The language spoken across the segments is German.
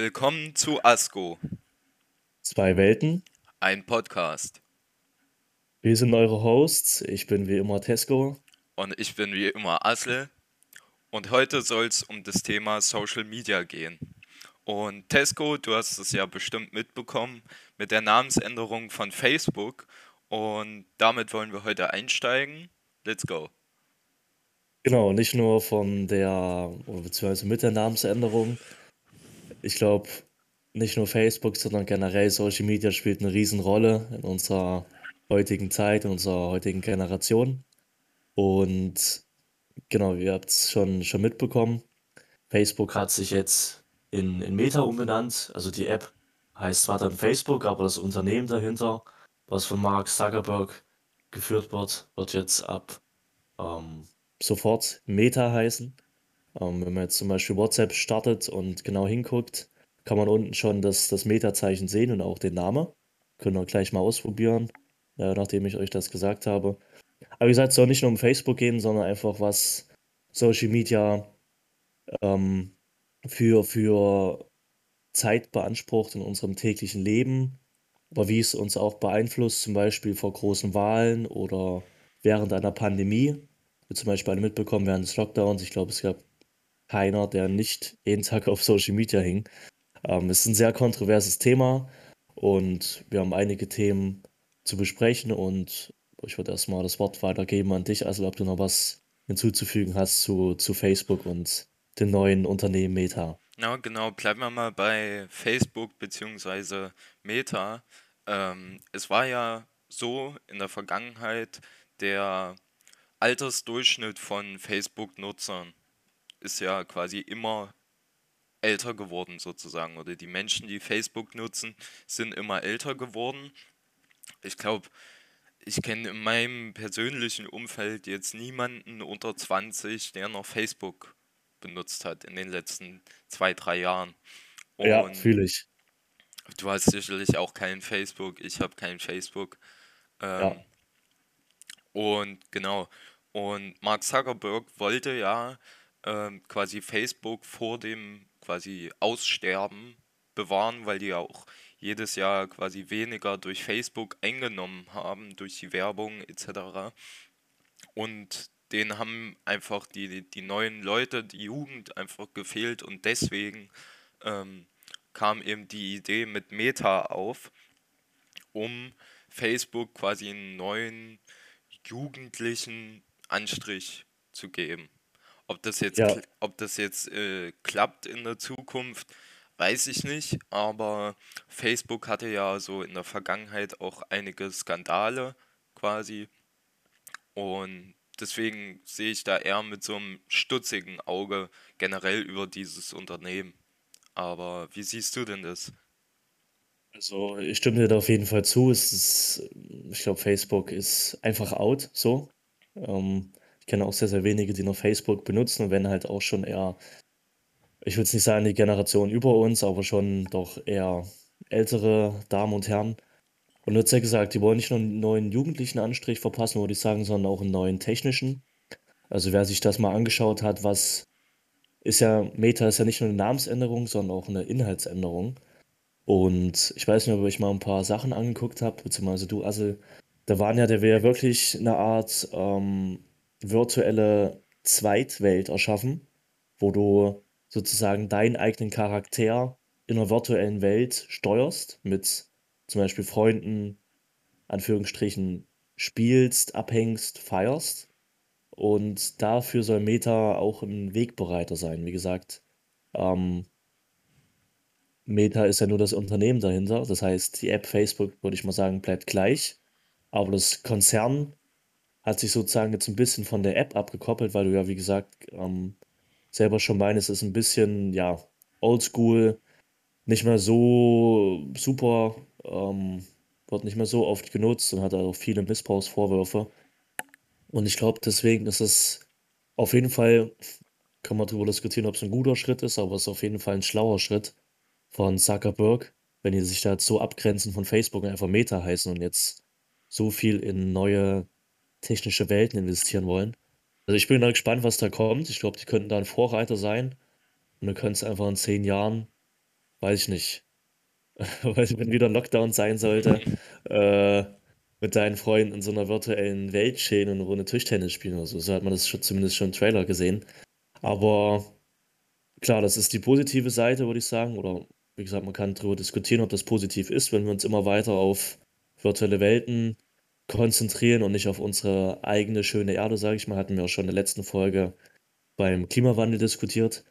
Willkommen zu ASCO, Zwei Welten. ein Podcast. Wir sind eure Hosts. Ich bin wie immer Tesco. Und ich bin wie immer Asle. Und heute soll es um das Thema Social Media gehen. Und Tesco, du hast es ja bestimmt mitbekommen mit der Namensänderung von Facebook. Und damit wollen wir heute einsteigen. Let's go. Genau, nicht nur von der, beziehungsweise mit der Namensänderung. Ich glaube, nicht nur Facebook, sondern generell Social Media spielt eine Riesenrolle in unserer heutigen Zeit, in unserer heutigen Generation. Und genau, ihr habt es schon, schon mitbekommen. Facebook hat sich jetzt in, in Meta umbenannt. Also die App heißt zwar dann Facebook, aber das Unternehmen dahinter, was von Mark Zuckerberg geführt wird, wird jetzt ab ähm, sofort Meta heißen. Ähm, wenn man jetzt zum Beispiel WhatsApp startet und genau hinguckt, kann man unten schon das, das Meta-Zeichen sehen und auch den Namen. Können wir gleich mal ausprobieren, äh, nachdem ich euch das gesagt habe. Aber wie gesagt, es soll nicht nur um Facebook gehen, sondern einfach was Social Media ähm, für, für Zeit beansprucht in unserem täglichen Leben, aber wie es uns auch beeinflusst, zum Beispiel vor großen Wahlen oder während einer Pandemie. Wir zum Beispiel alle mitbekommen während des Lockdowns. Ich glaube, es gab keiner, der nicht jeden Tag auf Social Media hing. Ähm, es ist ein sehr kontroverses Thema und wir haben einige Themen zu besprechen und ich würde erstmal das Wort weitergeben an dich, also ob du noch was hinzuzufügen hast zu, zu Facebook und dem neuen Unternehmen Meta. Ja, genau, bleiben wir mal bei Facebook bzw. Meta. Ähm, es war ja so in der Vergangenheit, der Altersdurchschnitt von Facebook-Nutzern ist ja quasi immer älter geworden sozusagen. Oder die Menschen, die Facebook nutzen, sind immer älter geworden. Ich glaube, ich kenne in meinem persönlichen Umfeld jetzt niemanden unter 20, der noch Facebook benutzt hat in den letzten zwei, drei Jahren. Ja, Und fühle ich. du hast sicherlich auch kein Facebook, ich habe kein Facebook. Ja, Ähm, und genau, und Mark Zuckerberg wollte ja ähm, quasi Facebook vor dem quasi Aussterben bewahren, weil die auch jedes Jahr quasi weniger durch Facebook eingenommen haben, durch die Werbung etc. Und denen haben einfach die, die neuen Leute, die Jugend einfach gefehlt und deswegen ähm, kam eben die Idee mit Meta auf, um Facebook quasi einen neuen jugendlichen Anstrich zu geben. Ob das jetzt, ja, ob das jetzt äh, klappt in der Zukunft, weiß ich nicht, aber Facebook hatte ja so in der Vergangenheit auch einige Skandale quasi und deswegen sehe ich da eher mit so einem stutzigen Auge generell über dieses Unternehmen. Aber wie siehst du denn das? also ich stimme dir da auf jeden Fall zu. Es ist, ich glaube, Facebook ist einfach out, so. Ähm, ich kenne auch sehr, sehr wenige, die noch Facebook benutzen und wenn halt auch schon eher, ich würde es nicht sagen, die Generation über uns, aber schon doch eher ältere Damen und Herren. Und hast ja gesagt, die wollen nicht nur einen neuen jugendlichen Anstrich verpassen, würde ich sagen, sondern auch einen neuen technischen. Also wer sich das mal angeschaut hat, was ist ja, Meta ist ja nicht nur eine Namensänderung, sondern auch eine Inhaltsänderung. Und ich weiß nicht, ob euch mal ein paar Sachen angeguckt habt, beziehungsweise du, Assel, da waren ja, der ja wirklich eine Art ähm, virtuelle Zweitwelt erschaffen, wo du sozusagen deinen eigenen Charakter in einer virtuellen Welt steuerst, mit zum Beispiel Freunden, Anführungsstrichen, spielst, abhängst, feierst. Und dafür soll Meta auch ein Wegbereiter sein. Wie gesagt, ähm, Meta ist ja nur das Unternehmen dahinter. Das heißt, die App Facebook, würde ich mal sagen, bleibt gleich. Aber das Konzern hat sich sozusagen jetzt ein bisschen von der App abgekoppelt, weil du ja, wie gesagt, ähm, selber schon meinst, es ist ein bisschen, ja, oldschool, nicht mehr so super, ähm, wird nicht mehr so oft genutzt und hat auch viele Missbrauchsvorwürfe. Und ich glaube, deswegen ist es auf jeden Fall, kann man darüber diskutieren, ob es ein guter Schritt ist, aber es ist auf jeden Fall ein schlauer Schritt von Zuckerberg, wenn die sich da jetzt so abgrenzen von Facebook und einfach Meta heißen und jetzt so viel in neue technische Welten investieren wollen. Also ich bin da gespannt, was da kommt. Ich glaube, die könnten da ein Vorreiter sein und wir können es einfach in zehn Jahren weiß ich nicht, wenn wieder Lockdown sein sollte, äh, mit deinen Freunden in so einer virtuellen Welt stehen und eine Runde Tischtennis spielen oder so. So hat man das schon, zumindest schon im Trailer gesehen. Aber klar, das ist die positive Seite, würde ich sagen. Oder wie gesagt, man kann darüber diskutieren, ob das positiv ist, wenn wir uns immer weiter auf virtuelle Welten konzentrieren und nicht auf unsere eigene schöne Erde, sage ich mal. Hatten wir auch schon in der letzten Folge beim Klimawandel diskutiert.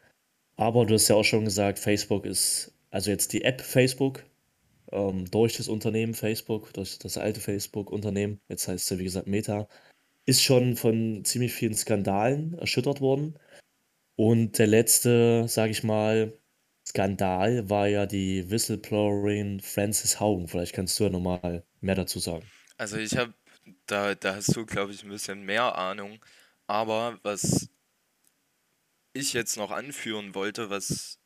Aber du hast ja auch schon gesagt, Facebook ist, also jetzt die App Facebook, ähm, durch das Unternehmen Facebook, durch das alte Facebook-Unternehmen, jetzt heißt es ja wie gesagt Meta, ist schon von ziemlich vielen Skandalen erschüttert worden. Und der letzte, sage ich mal, Skandal war ja die Whistleblowerin Frances Haugen. Vielleicht kannst du ja nochmal mehr dazu sagen. Also ich habe, da, da hast du, glaube ich, ein bisschen mehr Ahnung. Aber was ich jetzt noch anführen wollte, was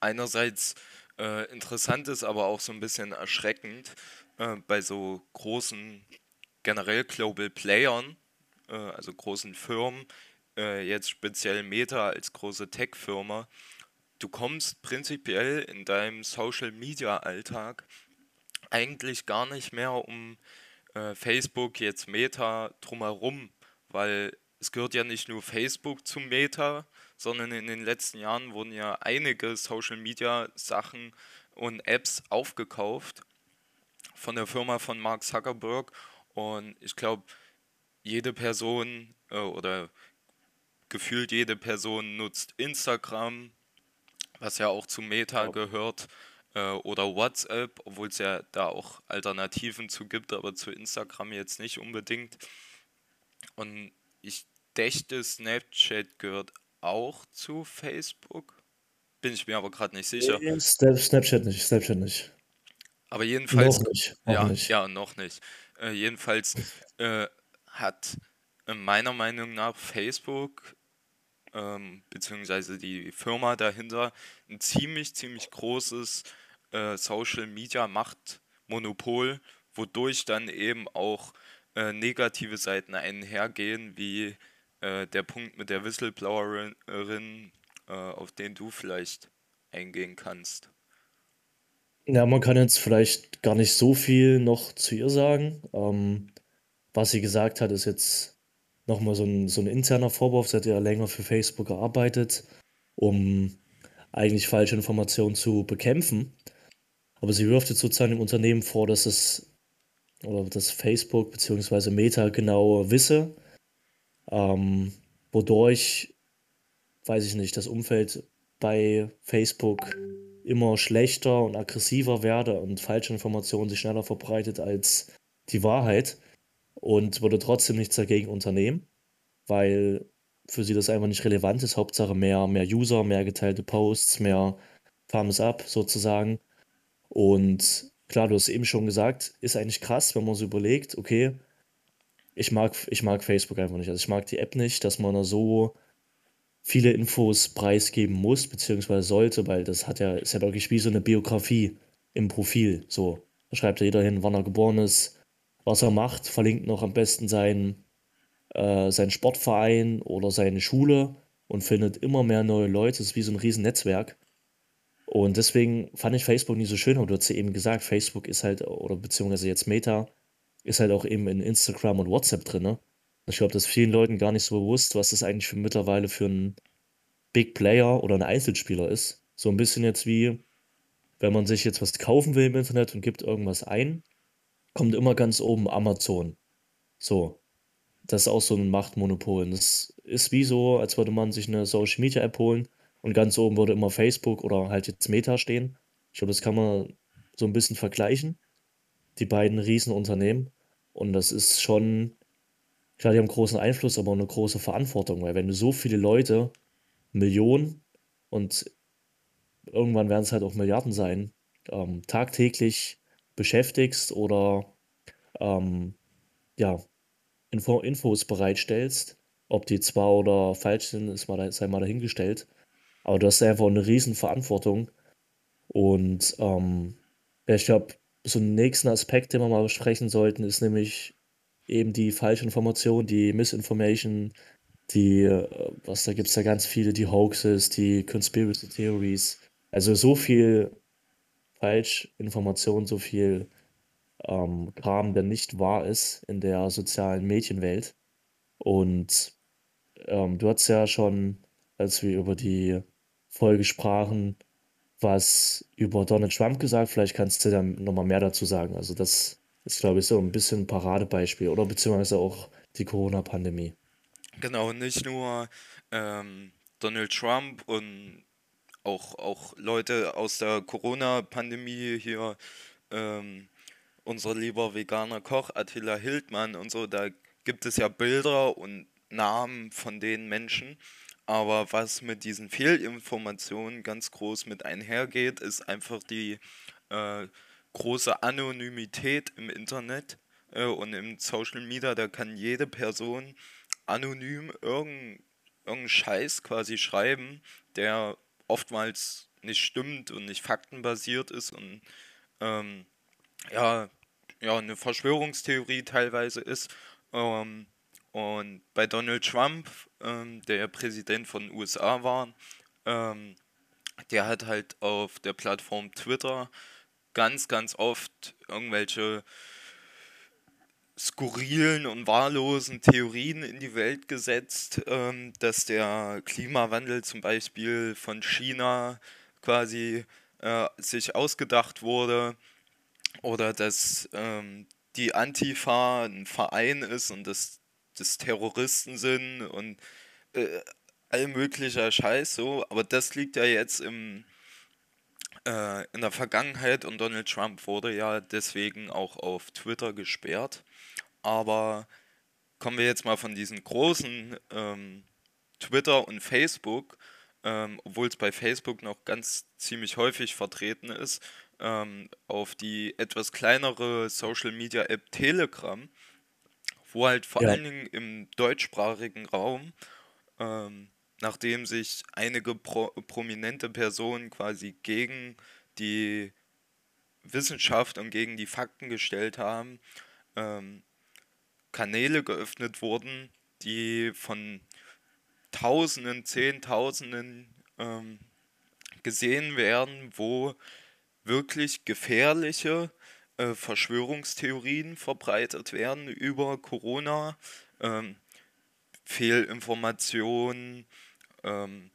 einerseits äh, interessant ist, aber auch so ein bisschen erschreckend äh, bei so großen, generell Global Playern, äh, also großen Firmen, äh, jetzt speziell Meta als große Tech-Firma, du kommst prinzipiell in deinem Social-Media-Alltag eigentlich gar nicht mehr um äh, Facebook, jetzt Meta drumherum, weil es gehört ja nicht nur Facebook zu Meta, sondern in den letzten Jahren wurden ja einige Social-Media-Sachen und Apps aufgekauft von der Firma von Mark Zuckerberg. Und ich glaube, jede Person äh, oder gefühlt jede Person nutzt Instagram, was ja auch zu Meta gehört, äh, oder WhatsApp, obwohl es ja da auch Alternativen zu gibt, aber zu Instagram jetzt nicht unbedingt. Und ich dächte, Snapchat gehört auch zu Facebook. Bin ich mir aber gerade nicht sicher. Snapchat nicht, Snapchat nicht. Aber jedenfalls. Noch nicht. Noch ja, nicht. ja, noch nicht. Äh, jedenfalls äh, hat äh, meiner Meinung nach Facebook ähm, beziehungsweise die Firma dahinter ein ziemlich, ziemlich großes äh, Social Media Machtmonopol, wodurch dann eben auch äh, negative Seiten einhergehen, wie äh, der Punkt mit der Whistleblowerin, äh, auf den du vielleicht eingehen kannst. Ja, man kann jetzt vielleicht gar nicht so viel noch zu ihr sagen. Ähm, was sie gesagt hat, ist jetzt nochmal so ein, so ein interner Vorwurf. Hat ja länger für Facebook gearbeitet, um eigentlich falsche Informationen zu bekämpfen. Aber sie wirft jetzt sozusagen dem Unternehmen vor, dass es oder dass Facebook bzw. Meta genau wisse, ähm, wodurch, weiß ich nicht, das Umfeld bei Facebook immer schlechter und aggressiver werde und falsche Informationen sich schneller verbreitet als die Wahrheit und würde trotzdem nichts dagegen unternehmen, weil für sie das einfach nicht relevant ist. Hauptsache mehr, mehr User, mehr geteilte Posts, mehr Thumbs up sozusagen. Und klar, du hast eben schon gesagt, ist eigentlich krass, wenn man so überlegt, okay, ich mag, ich mag Facebook einfach nicht. Also ich mag die App nicht, dass man da so viele Infos preisgeben muss, beziehungsweise sollte, weil das hat ja, ist ja wirklich wie so eine Biografie im Profil. So, da schreibt ja jeder hin, wann er geboren ist, was er macht, verlinkt noch am besten seinen, äh, seinen Sportverein oder seine Schule und findet immer mehr neue Leute. Es ist wie so ein riesen Netzwerk. Und deswegen fand ich Facebook nie so schön, aber du hast ja eben gesagt, Facebook ist halt, oder beziehungsweise jetzt Meta, ist halt auch eben in Instagram und WhatsApp drin. Ne? Ich glaube, das ist vielen Leuten gar nicht so bewusst, was das eigentlich für mittlerweile für ein Big Player oder ein Einzelspieler ist. So ein bisschen jetzt wie, wenn man sich jetzt was kaufen will im Internet und gibt irgendwas ein, kommt immer ganz oben Amazon. So. Das ist auch so ein Machtmonopol. Das ist wie so, als würde man sich eine Social Media App holen und ganz oben würde immer Facebook oder halt jetzt Meta stehen. Ich glaube, das kann man so ein bisschen vergleichen. Die beiden Riesenunternehmen. Und das ist schon, klar, die haben großen Einfluss, aber auch eine große Verantwortung, weil wenn du so viele Leute, Millionen und irgendwann werden es halt auch Milliarden sein, ähm, tagtäglich beschäftigst oder ähm, ja, Info Infos bereitstellst. Ob die wahr oder falsch sind, ist mal, sei mal dahingestellt. Aber das ist einfach eine riesen Verantwortung. Und ähm, ich glaube, so einen nächsten Aspekt, den wir mal besprechen sollten, ist nämlich eben die falsche Information, die Misinformation, die, äh, was da gibt es ja ganz viele, die Hoaxes, die Conspiracy Theories. Also so viel Falschinformation, so viel ähm, Kram, der nicht wahr ist in der sozialen Medienwelt. Und ähm, du hast ja schon, als wir über die Folge sprachen, was über Donald Trump gesagt. Vielleicht kannst du dann nochmal mehr dazu sagen. Also das ist, glaube ich, so ein bisschen ein Paradebeispiel oder beziehungsweise auch die Corona-Pandemie. Genau, nicht nur ähm, Donald Trump und auch, auch Leute aus der Corona-Pandemie hier, ähm, unser lieber veganer Koch Attila Hildmann und so, da gibt es ja Bilder und Namen von den Menschen. Aber was mit diesen Fehlinformationen ganz groß mit einhergeht, ist einfach die äh, große Anonymität im Internet äh, und im Social Media. Da kann jede Person anonym irgendeinen irgendeinen Scheiß quasi schreiben, der oftmals nicht stimmt und nicht faktenbasiert ist und ähm, ja, ja, eine Verschwörungstheorie teilweise ist. Ähm, und bei Donald Trump, ähm, der Präsident von USA war, ähm, der hat halt auf der Plattform Twitter ganz, ganz oft irgendwelche skurrilen und wahllosen Theorien in die Welt gesetzt, ähm, dass der Klimawandel zum Beispiel von China quasi äh, sich ausgedacht wurde oder dass ähm, die Antifa ein Verein ist und dass das Terroristen sind und äh, all möglicher Scheiß so, aber das liegt ja jetzt im äh, in der Vergangenheit und Donald Trump wurde ja deswegen auch auf Twitter gesperrt. Aber kommen wir jetzt mal von diesen großen ähm, Twitter und Facebook, ähm, obwohl es bei Facebook noch ganz ziemlich häufig vertreten ist, ähm, auf die etwas kleinere Social Media App Telegram, wo halt vor Ja. allen Dingen im deutschsprachigen Raum, ähm, nachdem sich einige pro prominente Personen quasi gegen die Wissenschaft und gegen die Fakten gestellt haben, ähm, Kanäle geöffnet wurden, die von Tausenden, Zehntausenden ähm, gesehen werden, wo wirklich gefährliche äh, Verschwörungstheorien verbreitet werden über Corona, ähm, Fehlinformationen ähm,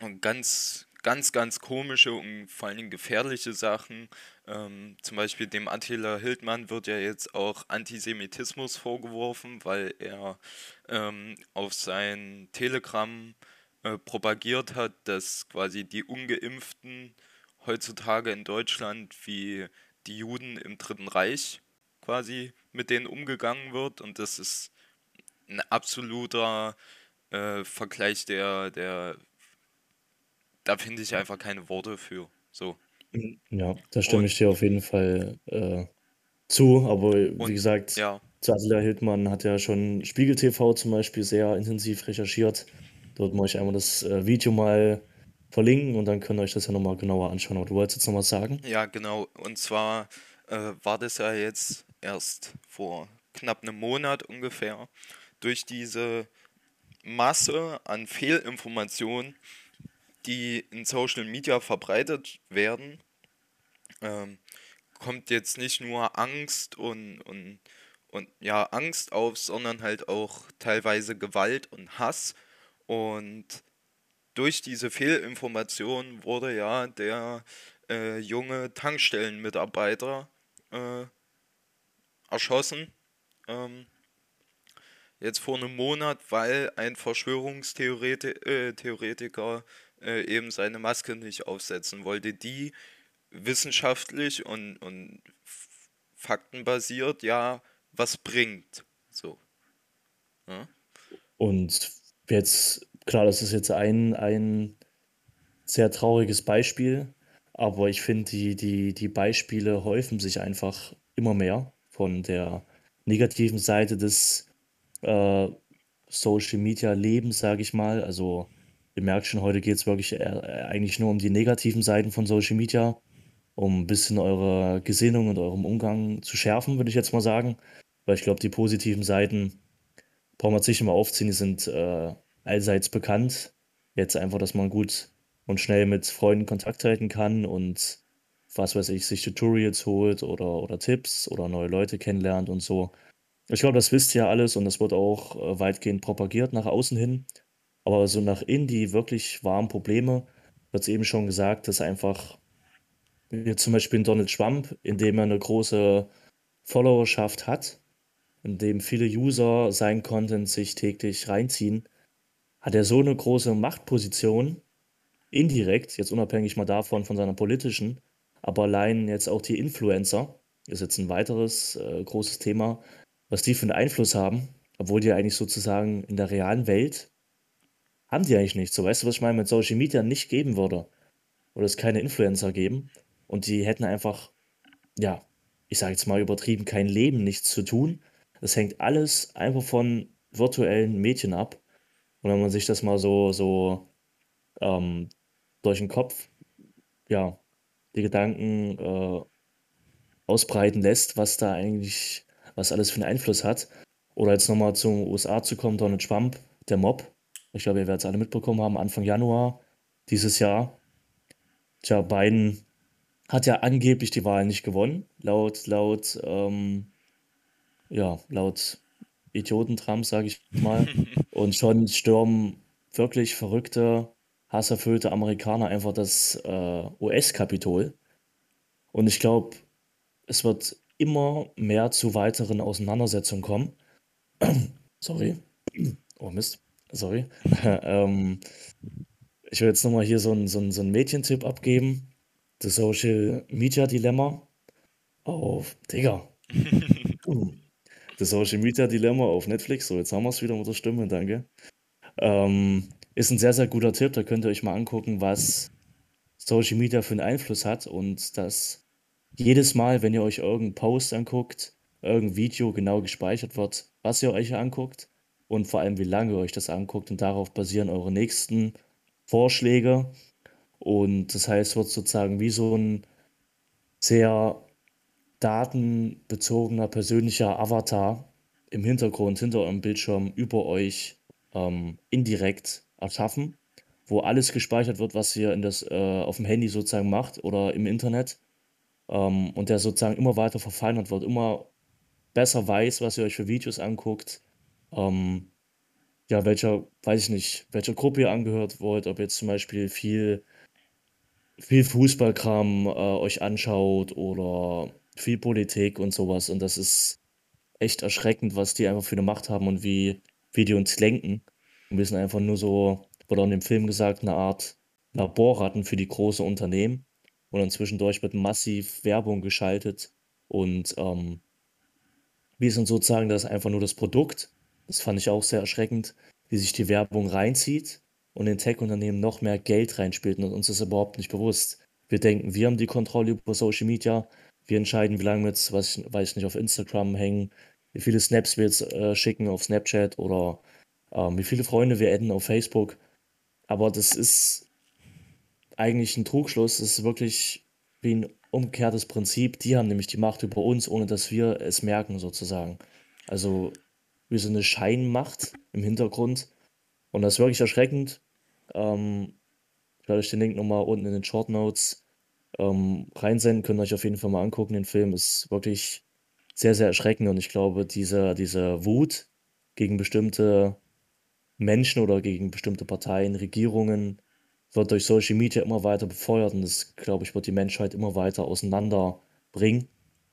und ganz, ganz, ganz komische und vor allen Dingen gefährliche Sachen. Ähm, zum Beispiel dem Attila Hildmann wird ja jetzt auch Antisemitismus vorgeworfen, weil er ähm, auf sein Telegram äh, propagiert hat, dass quasi die Ungeimpften heutzutage in Deutschland wie die Juden im Dritten Reich quasi mit denen umgegangen wird und das ist ein absoluter äh, Vergleich, der, der, da finde ich einfach keine Worte für. So. Mhm. Ja, da stimme Und, ich dir auf jeden Fall äh, zu. Aber wie und gesagt, ja, Attila Hildmann hat ja schon Spiegel TV zum Beispiel sehr intensiv recherchiert. Dort mache ich einmal das äh, Video mal verlinken und dann könnt ihr euch das ja nochmal genauer anschauen. Aber du wolltest jetzt noch was sagen? ja, genau. Und zwar äh, war das ja jetzt erst vor knapp einem Monat ungefähr durch diese Masse an Fehlinformationen, die in Social Media verbreitet werden, ähm, kommt jetzt nicht nur Angst und, und, und ja, Angst auf, sondern halt auch teilweise Gewalt und Hass. Und durch diese Fehlinformation wurde ja der äh, junge Tankstellenmitarbeiter äh, erschossen. Ähm, jetzt vor einem Monat, weil ein Verschwörungstheoretiker äh, eben seine Maske nicht aufsetzen wollte, die wissenschaftlich und, und faktenbasiert ja was bringt. So. Ja? Und jetzt, klar, das ist jetzt ein, ein sehr trauriges Beispiel, aber ich finde, die, die, die Beispiele häufen sich einfach immer mehr von der negativen Seite des äh, Social Media Lebens, sage ich mal. Also ihr merkt schon, heute geht es wirklich äh, eigentlich nur um die negativen Seiten von Social Media, um ein bisschen eure Gesinnung und eurem Umgang zu schärfen, würde ich jetzt mal sagen. Weil ich glaube, die positiven Seiten wir jetzt nicht immer aufziehen, die sind äh, allseits bekannt. Jetzt einfach, dass man gut und schnell mit Freunden Kontakt halten kann und was weiß ich, sich Tutorials holt oder, oder Tipps oder neue Leute kennenlernt und so. Ich glaube, das wisst ihr alles und das wird auch äh, weitgehend propagiert nach außen hin. Aber so nach innen, die wirklich wahren Probleme, wird es eben schon gesagt, dass einfach wie zum Beispiel Donald Trump, indem er eine große Followerschaft hat, in dem viele User sein Content sich täglich reinziehen, hat er so eine große Machtposition, indirekt, jetzt unabhängig mal davon, von seiner politischen, aber allein jetzt auch die Influencer, ist jetzt ein weiteres äh, großes Thema, was die für einen Einfluss haben, obwohl die eigentlich sozusagen in der realen Welt haben die eigentlich nicht. So, weißt du, was ich meine, mit Social Media nicht geben würde, oder es keine Influencer geben und die hätten einfach, ja, ich sage jetzt mal übertrieben, kein Leben, nichts zu tun. Das hängt alles einfach von virtuellen Mädchen ab. Und wenn man sich das mal so, so ähm, durch den Kopf, ja, die Gedanken äh, ausbreiten lässt, was da eigentlich, was alles für einen Einfluss hat. Oder jetzt nochmal zum USA zu kommen, Donald Trump, der Mob. Ich glaube, ihr werdet es alle mitbekommen haben, Anfang Januar dieses Jahr. Tja, Biden hat ja angeblich die Wahl nicht gewonnen, laut, laut, ähm, ja, laut Idioten-Trump, sage ich mal. Und schon stürmen wirklich verrückte, hasserfüllte Amerikaner einfach das äh, US-Kapitol. Und ich glaube, es wird immer mehr zu weiteren Auseinandersetzungen kommen. Sorry. Oh Mist. Sorry. ähm, ich will jetzt nochmal hier so einen so so einen Mädchentipp abgeben. Das Social Media Dilemma auf, Digga. Das Social Media Dilemma auf Netflix. So, jetzt haben wir es wieder mit der Stimme, danke. Ähm, ist ein sehr, sehr guter Tipp. Da könnt ihr euch mal angucken, was Social Media für einen Einfluss hat und dass jedes Mal, wenn ihr euch irgendeinen Post anguckt, irgendein Video genau gespeichert wird, was ihr euch anguckt und vor allem, wie lange ihr euch das anguckt und darauf basieren eure nächsten Vorschläge. Und das heißt, wird sozusagen wie so ein sehr datenbezogener persönlicher Avatar im Hintergrund, hinter eurem Bildschirm über euch ähm, indirekt erschaffen, wo alles gespeichert wird, was ihr in das, äh, auf dem Handy sozusagen macht oder im Internet. Ähm, und der sozusagen immer weiter verfeinert wird, immer besser weiß, was ihr euch für Videos anguckt, ähm, ja, welcher, weiß ich nicht, welcher Gruppe ihr angehört wollt, ob jetzt zum Beispiel viel, viel Fußballkram äh, euch anschaut oder viel Politik und sowas. Und das ist echt erschreckend, was die einfach für eine Macht haben und wie, wie die uns lenken. Und wir sind einfach nur so, wurde auch in dem Film gesagt, eine Art Laborratten für die großen Unternehmen. Und dann zwischendurch wird massiv Werbung geschaltet. Und ähm, wir sind sozusagen das einfach nur das Produkt. Das fand ich auch sehr erschreckend, wie sich die Werbung reinzieht und in Tech-Unternehmen noch mehr Geld reinspielt und uns ist überhaupt nicht bewusst. Wir denken, wir haben die Kontrolle über Social Media, wir entscheiden, wie lange wir jetzt, weiß ich, weiß ich nicht, auf Instagram hängen, wie viele Snaps wir jetzt äh, schicken auf Snapchat oder ähm, wie viele Freunde wir adden auf Facebook. Aber das ist eigentlich ein Trugschluss. Das ist wirklich wie ein umgekehrtes Prinzip. Die haben nämlich die Macht über uns, ohne dass wir es merken, sozusagen. Also wie so eine Scheinmacht im Hintergrund. Und das ist wirklich erschreckend. Ähm, ich werde euch den Link nochmal unten in den Short Notes ähm, reinsenden, könnt ihr euch auf jeden Fall mal angucken. Den Film ist wirklich sehr, sehr erschreckend und ich glaube, diese, diese Wut gegen bestimmte Menschen oder gegen bestimmte Parteien, Regierungen wird durch Social Media immer weiter befeuert und das, glaube ich, wird die Menschheit immer weiter auseinanderbringen.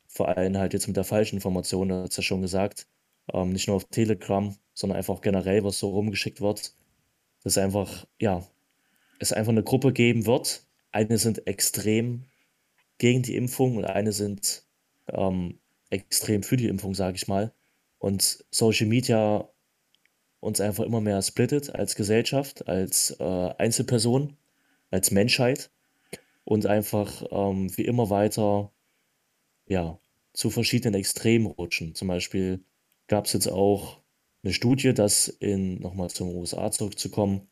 Vor allem halt jetzt mit der falschen Information, das ist ja schon gesagt. Ähm, nicht nur auf Telegram, sondern einfach generell, was so rumgeschickt wird. Dass einfach, ja, es einfach eine Gruppe geben wird, eine sind extrem gegen die Impfung und eine sind ähm, extrem für die Impfung, sage ich mal. Und Social Media uns einfach immer mehr splittet als Gesellschaft, als äh, Einzelperson, als Menschheit und einfach ähm, wie immer weiter ja, zu verschiedenen Extremen rutschen. Zum Beispiel gab es jetzt auch eine Studie, dass in, nochmal zum USA zurückzukommen,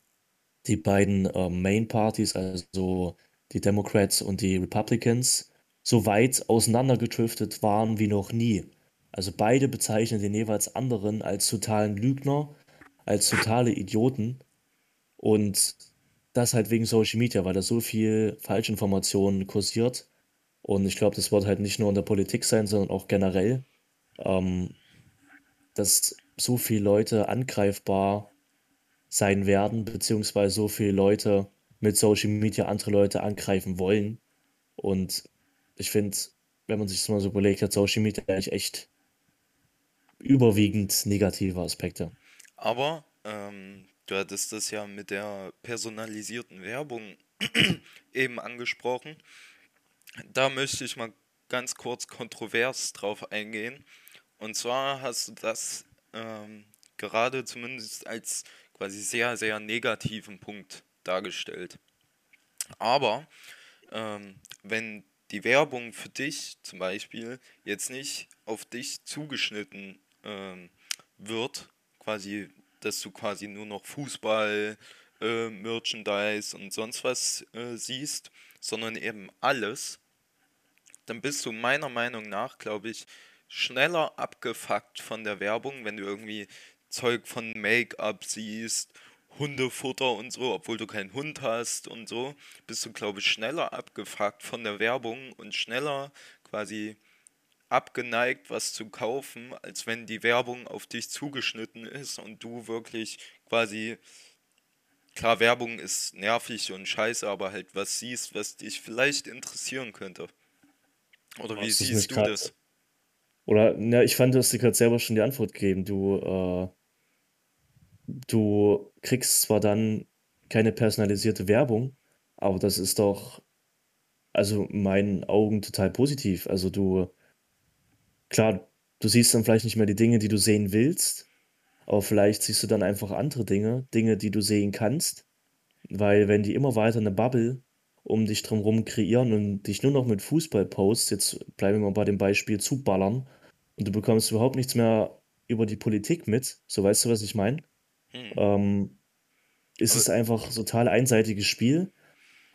die beiden äh, Main Parties, also die Democrats und die Republicans, so weit auseinandergedriftet waren wie noch nie. Also beide bezeichnen den jeweils anderen als totalen Lügner, als totale Idioten. Und das halt wegen Social Media, weil da so viel Falschinformationen kursiert Und ich glaube, das wird halt nicht nur in der Politik sein, sondern auch generell, ähm, dass so viele Leute angreifbar sein werden, beziehungsweise so viele Leute mit Social Media andere Leute angreifen wollen. Und ich finde, wenn man sich das mal so überlegt, hat Social Media eigentlich echt überwiegend negative Aspekte. Aber ähm, du hattest das ja mit der personalisierten Werbung eben angesprochen. Da möchte ich mal ganz kurz kontrovers drauf eingehen. Und zwar hast du das ähm, gerade zumindest als quasi sehr, sehr negativen Punkt dargestellt. Aber ähm, wenn die Werbung für dich zum Beispiel jetzt nicht auf dich zugeschnitten ähm, wird, quasi, dass du quasi nur noch Fußball, äh, Merchandise und sonst was äh, siehst, sondern eben alles, dann bist du meiner Meinung nach, glaube ich, schneller abgefuckt von der Werbung, wenn du irgendwie Zeug von Make-up siehst, Hundefutter und so, obwohl du keinen Hund hast und so, bist du, glaube ich, schneller abgefuckt von der Werbung und schneller quasi abgeneigt, was zu kaufen, als wenn die Werbung auf dich zugeschnitten ist und du wirklich quasi, klar, Werbung ist nervig und scheiße, aber halt was siehst, was dich vielleicht interessieren könnte. Oder wie siehst du das? Oder, ja, ich fand, du hast dir gerade selber schon die Antwort gegeben. Du, äh, du kriegst zwar dann keine personalisierte Werbung, aber das ist doch, also in meinen Augen total positiv. Also du, klar, du siehst dann vielleicht nicht mehr die Dinge, die du sehen willst, aber vielleicht siehst du dann einfach andere Dinge, Dinge, die du sehen kannst, weil wenn die immer weiter eine Bubble um dich drumherum kreieren und dich nur noch mit Fußball-Posts, jetzt bleiben wir mal bei dem Beispiel, zuballern und du bekommst überhaupt nichts mehr über die Politik mit, so weißt du, was ich meine? Hm. Ähm, ist es einfach ein total einseitiges Spiel.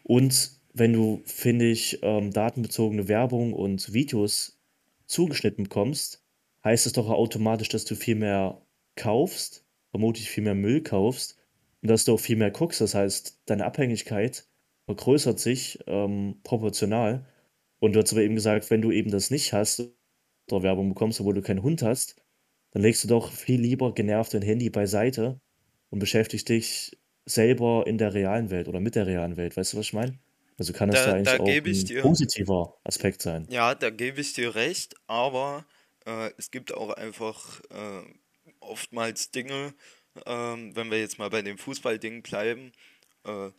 Und wenn du, finde ich, ähm, datenbezogene Werbung und Videos zugeschnitten bekommst, heißt es doch automatisch, dass du viel mehr kaufst, vermutlich viel mehr Müll kaufst und dass du auch viel mehr guckst. Das heißt, deine Abhängigkeit vergrößert sich ähm, proportional. Und du hast aber eben gesagt, wenn du eben das nicht hast oder Werbung bekommst, obwohl du keinen Hund hast, dann legst du doch viel lieber genervt dein Handy beiseite und beschäftigst dich selber in der realen Welt oder mit der realen Welt. Weißt du, was ich meine? Also kann das da, da da eigentlich auch gebe ich ein dir positiver Aspekt sein. Ja, da gebe ich dir recht, aber äh, es gibt auch einfach äh, oftmals Dinge, ähm, wenn wir jetzt mal bei dem Fußballding bleiben, äh,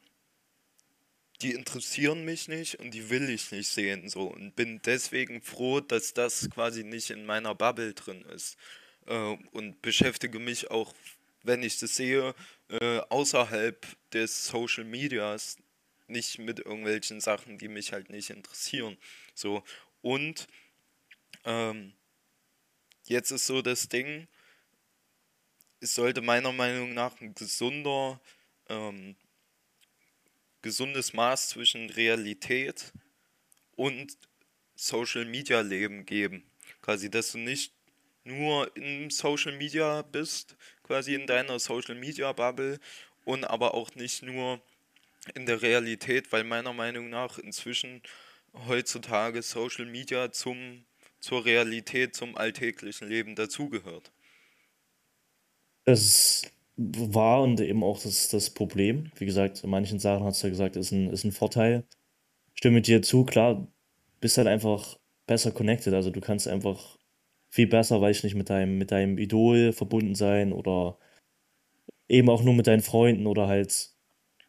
die interessieren mich nicht und die will ich nicht sehen, so und bin deswegen froh, dass das quasi nicht in meiner Bubble drin ist äh, und beschäftige mich auch, wenn ich das sehe, äh, außerhalb des Social Medias nicht mit irgendwelchen Sachen, die mich halt nicht interessieren. So und ähm, jetzt ist so das Ding, es sollte meiner Meinung nach ein gesunder, ähm, gesundes Maß zwischen Realität und Social Media Leben geben. Quasi, dass du nicht nur im Social Media bist, quasi in deiner Social Media Bubble und aber auch nicht nur in der Realität, weil meiner Meinung nach inzwischen heutzutage Social Media zum, zur Realität, zum alltäglichen Leben dazugehört. Es war und eben auch das, das Problem. Wie gesagt, in manchen Sachen hast du ja gesagt, ist ein, ist ein Vorteil. Stimme dir zu, klar, bist halt einfach besser connected. Also du kannst einfach viel besser, weiß ich nicht, mit deinem, mit deinem Idol verbunden sein oder eben auch nur mit deinen Freunden oder halt,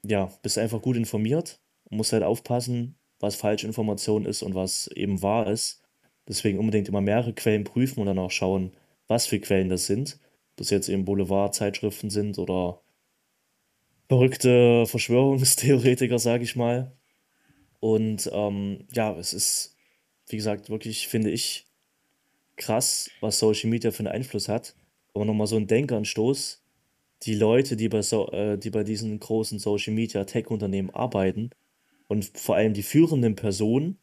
ja, bist einfach gut informiert und musst halt aufpassen, was Falschinformation ist und was eben wahr ist. Deswegen unbedingt immer mehrere Quellen prüfen und dann auch schauen, was für Quellen das sind. Das jetzt eben Boulevardzeitschriften sind oder verrückte Verschwörungstheoretiker, sage ich mal. Und ähm, ja, es ist, wie gesagt, wirklich, finde ich, krass, was Social Media für einen Einfluss hat. Aber nochmal so ein Denkanstoß. Die Leute, die bei, so, äh, die bei diesen großen Social Media Tech-Unternehmen arbeiten und vor allem die führenden Personen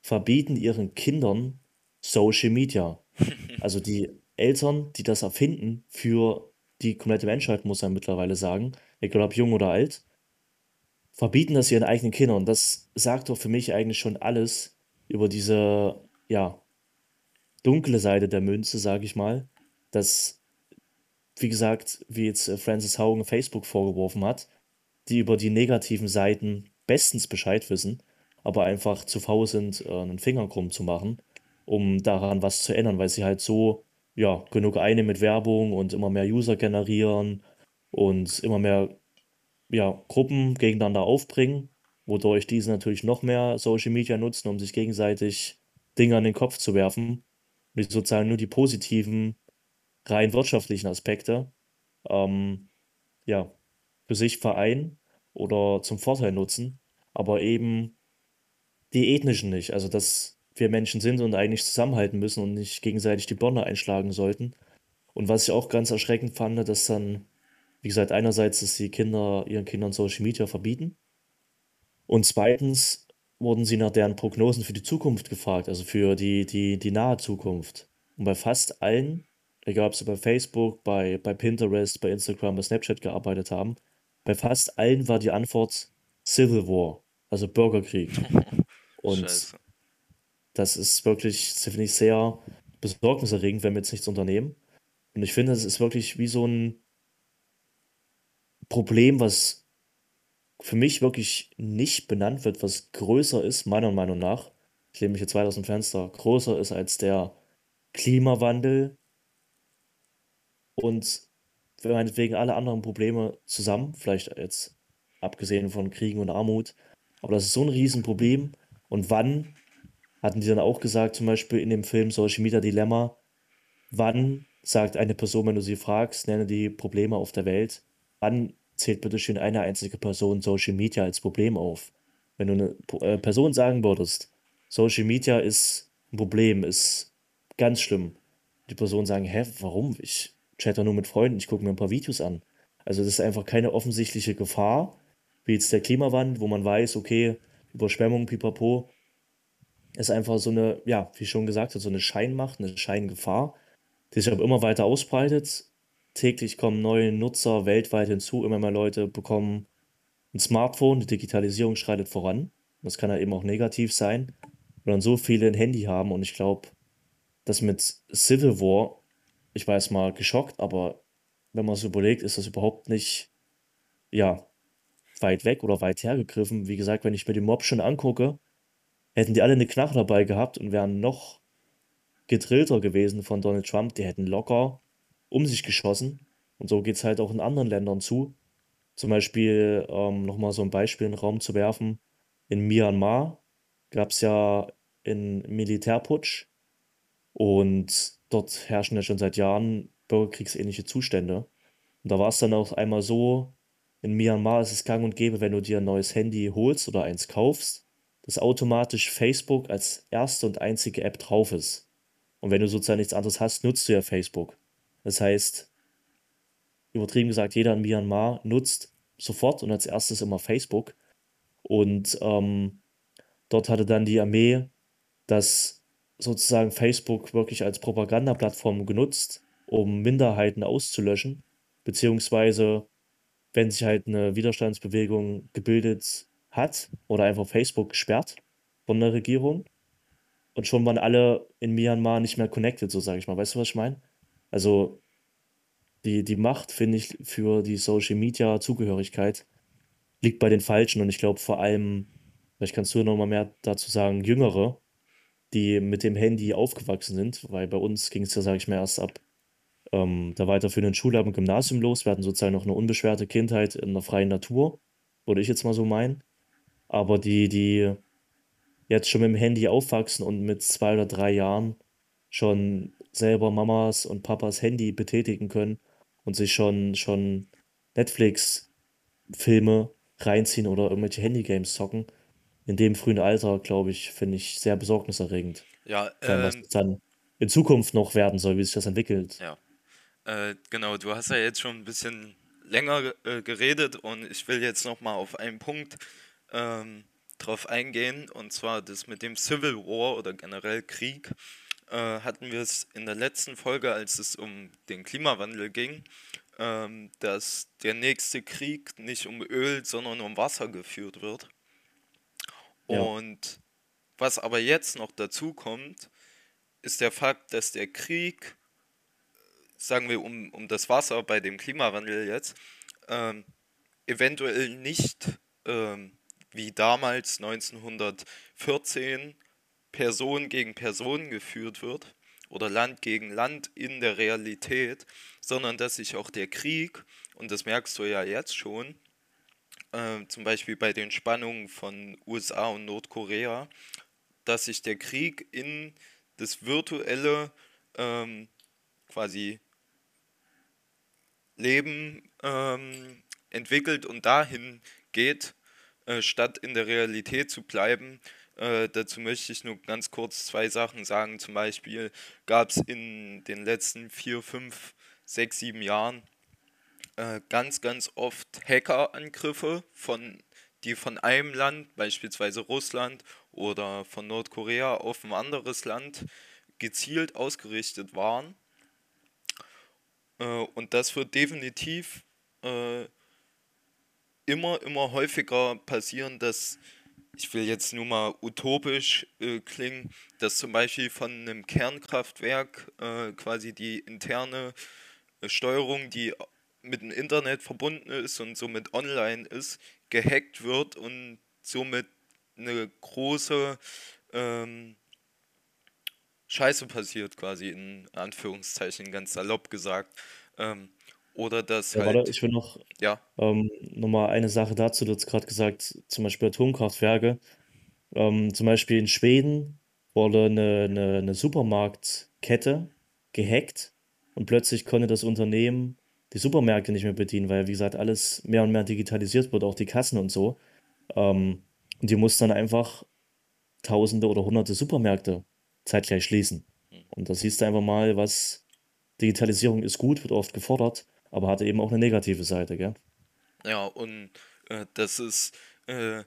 verbieten ihren Kindern Social Media. Also die Eltern, die das erfinden für die komplette Menschheit, muss man mittlerweile sagen, egal ob jung oder alt, verbieten das ihren eigenen Kindern. Das sagt doch für mich eigentlich schon alles, über diese, ja, dunkle Seite der Münze, sage ich mal, dass, wie gesagt, wie jetzt äh, Francis Haugen Facebook vorgeworfen hat, die über die negativen Seiten bestens Bescheid wissen, aber einfach zu faul sind, äh, einen Finger krumm zu machen, um daran was zu ändern, weil sie halt so, ja, genug eine mit Werbung und immer mehr User generieren und immer mehr, ja, Gruppen gegeneinander aufbringen, wodurch diese natürlich noch mehr Social Media nutzen, um sich gegenseitig Dinge an den Kopf zu werfen, und sozusagen nur die positiven, rein wirtschaftlichen Aspekte, ähm, ja, für sich vereinen oder zum Vorteil nutzen, aber eben die ethnischen nicht. Also, dass wir Menschen sind und eigentlich zusammenhalten müssen und nicht gegenseitig die Birne einschlagen sollten. Und was ich auch ganz erschreckend fand, dass dann, wie gesagt, einerseits, dass die Kinder ihren Kindern Social Media verbieten. Und zweitens wurden sie nach deren Prognosen für die Zukunft gefragt, also für die, die, die nahe Zukunft. Und bei fast allen, egal ob sie bei Facebook, bei, bei Pinterest, bei Instagram, bei Snapchat gearbeitet haben, bei fast allen war die Antwort Civil War, also Bürgerkrieg. Und Scheiße. Das ist wirklich, finde ich, sehr besorgniserregend, wenn wir jetzt nichts unternehmen. Und ich finde, es ist wirklich wie so ein Problem, was für mich wirklich nicht benannt wird, was größer ist, meiner Meinung nach, ich lehne mich jetzt weit aus dem Fenster, größer ist als der Klimawandel und meinetwegen alle anderen Probleme zusammen, vielleicht jetzt abgesehen von Kriegen und Armut, aber das ist so ein Riesenproblem. Und wann, hatten die dann auch gesagt, zum Beispiel in dem Film Social Media Dilemma, wann sagt eine Person, wenn du sie fragst, nenne die Probleme auf der Welt, wann zählt bitte schön eine einzige Person Social Media als Problem auf? Wenn du eine äh, Person sagen würdest, Social Media ist ein Problem, ist ganz schlimm. Die Person sagen, hä, warum? Ich chatte nur mit Freunden, ich gucke mir ein paar Videos an. Also das ist einfach keine offensichtliche Gefahr, wie jetzt der Klimawandel, wo man weiß, okay, Überschwemmung, pipapo, ist einfach so eine, ja, wie schon gesagt so eine Scheinmacht, eine Scheingefahr, die sich aber immer weiter ausbreitet. Täglich kommen neue Nutzer weltweit hinzu, immer mehr Leute bekommen ein Smartphone, die Digitalisierung schreitet voran. Das kann ja eben auch negativ sein, weil dann so viele ein Handy haben und ich glaube, das mit Civil War, ich jetzt mal geschockt, aber wenn man es überlegt, ist das überhaupt nicht, ja, weit weg oder weit hergegriffen. Wie gesagt, wenn ich mir die Mob schon angucke, hätten die alle eine Knarre dabei gehabt und wären noch gedrillter gewesen von Donald Trump. Die hätten locker um sich geschossen. Und so geht es halt auch in anderen Ländern zu. Zum Beispiel, ähm, nochmal so ein Beispiel in den Raum zu werfen. In Myanmar gab es ja einen Militärputsch und dort herrschen ja schon seit Jahren bürgerkriegsähnliche Zustände. Und da war es dann auch einmal so, in Myanmar ist es gang und gäbe, wenn du dir ein neues Handy holst oder eins kaufst, dass automatisch Facebook als erste und einzige App drauf ist. Und wenn du sozusagen nichts anderes hast, nutzt du ja Facebook. Das heißt, übertrieben gesagt, jeder in Myanmar nutzt sofort und als erstes immer Facebook. Und ähm, dort hatte dann die Armee das sozusagen Facebook wirklich als Propagandaplattform genutzt, um Minderheiten auszulöschen, beziehungsweise wenn sich halt eine Widerstandsbewegung gebildet hat oder einfach Facebook gesperrt von der Regierung und schon waren alle in Myanmar nicht mehr connected, so sage ich mal. Weißt du, was ich meine? Also die, die Macht, finde ich, für die Social Media Zugehörigkeit liegt bei den Falschen und ich glaube vor allem, vielleicht kannst du noch mal mehr dazu sagen, Jüngere, die mit dem Handy aufgewachsen sind, weil bei uns ging es ja, sage ich mal, erst ab ähm, der weiterführenden Schule, ab dem Gymnasium los. Wir hatten sozusagen noch eine unbeschwerte Kindheit in der freien Natur, würde ich jetzt mal so meinen. Aber die, die jetzt schon mit dem Handy aufwachsen und mit zwei oder drei Jahren schon selber Mamas und Papas Handy betätigen können und sich schon, schon Netflix-Filme reinziehen oder irgendwelche Handygames zocken. In dem frühen Alter, glaube ich, finde ich sehr besorgniserregend. Ja, allem, was ähm, dann in Zukunft noch werden soll, wie sich das entwickelt. ja. Äh, genau, du hast ja jetzt schon ein bisschen länger äh, geredet und ich will jetzt nochmal auf einen Punkt ähm, drauf eingehen und zwar das mit dem Civil War oder generell Krieg. Äh, hatten wir es in der letzten Folge, als es um den Klimawandel ging, ähm, dass der nächste Krieg nicht um Öl, sondern um Wasser geführt wird. Ja, Und Was aber jetzt noch dazu kommt, ist der Fakt, dass der Krieg, sagen wir um, um das Wasser bei dem Klimawandel jetzt, ähm, eventuell nicht ähm, wie damals 1914 Person gegen Person geführt wird oder Land gegen Land in der Realität, sondern dass sich auch der Krieg, und das merkst du ja jetzt schon, äh, zum Beispiel bei den Spannungen von USA und Nordkorea, dass sich der Krieg in das virtuelle ähm, quasi Leben ähm, entwickelt und dahin geht, äh, statt in der Realität zu bleiben. Äh, dazu möchte ich nur ganz kurz zwei Sachen sagen. Zum Beispiel gab es in den letzten vier, fünf, sechs, sieben Jahren äh, ganz, ganz oft Hackerangriffe von die von einem Land, beispielsweise Russland oder von Nordkorea, auf ein anderes Land gezielt ausgerichtet waren. Äh, und das wird definitiv äh, immer, immer häufiger passieren, dass, ich will jetzt nur mal utopisch äh, klingen, dass zum Beispiel von einem Kernkraftwerk äh, quasi die interne äh, Steuerung, die mit dem Internet verbunden ist und somit online ist, gehackt wird und somit eine große ähm, Scheiße passiert, quasi in Anführungszeichen, ganz salopp gesagt. Ähm, oder dass Ja, warte, halt, ich will noch ja, ähm, nochmal eine Sache dazu. Du hast gerade gesagt, zum Beispiel Atomkraftwerke. Ähm, zum Beispiel in Schweden wurde eine, eine, eine Supermarktkette gehackt und plötzlich konnte das Unternehmen die Supermärkte nicht mehr bedienen, weil, wie gesagt, alles mehr und mehr digitalisiert wird, auch die Kassen und so. Ähm, und die mussten dann einfach Tausende oder Hunderte Supermärkte zeitgleich schließen. Und da siehst du einfach mal, was Digitalisierung ist gut, wird oft gefordert, aber hat eben auch eine negative Seite, gell? ja, und äh, das ist, äh,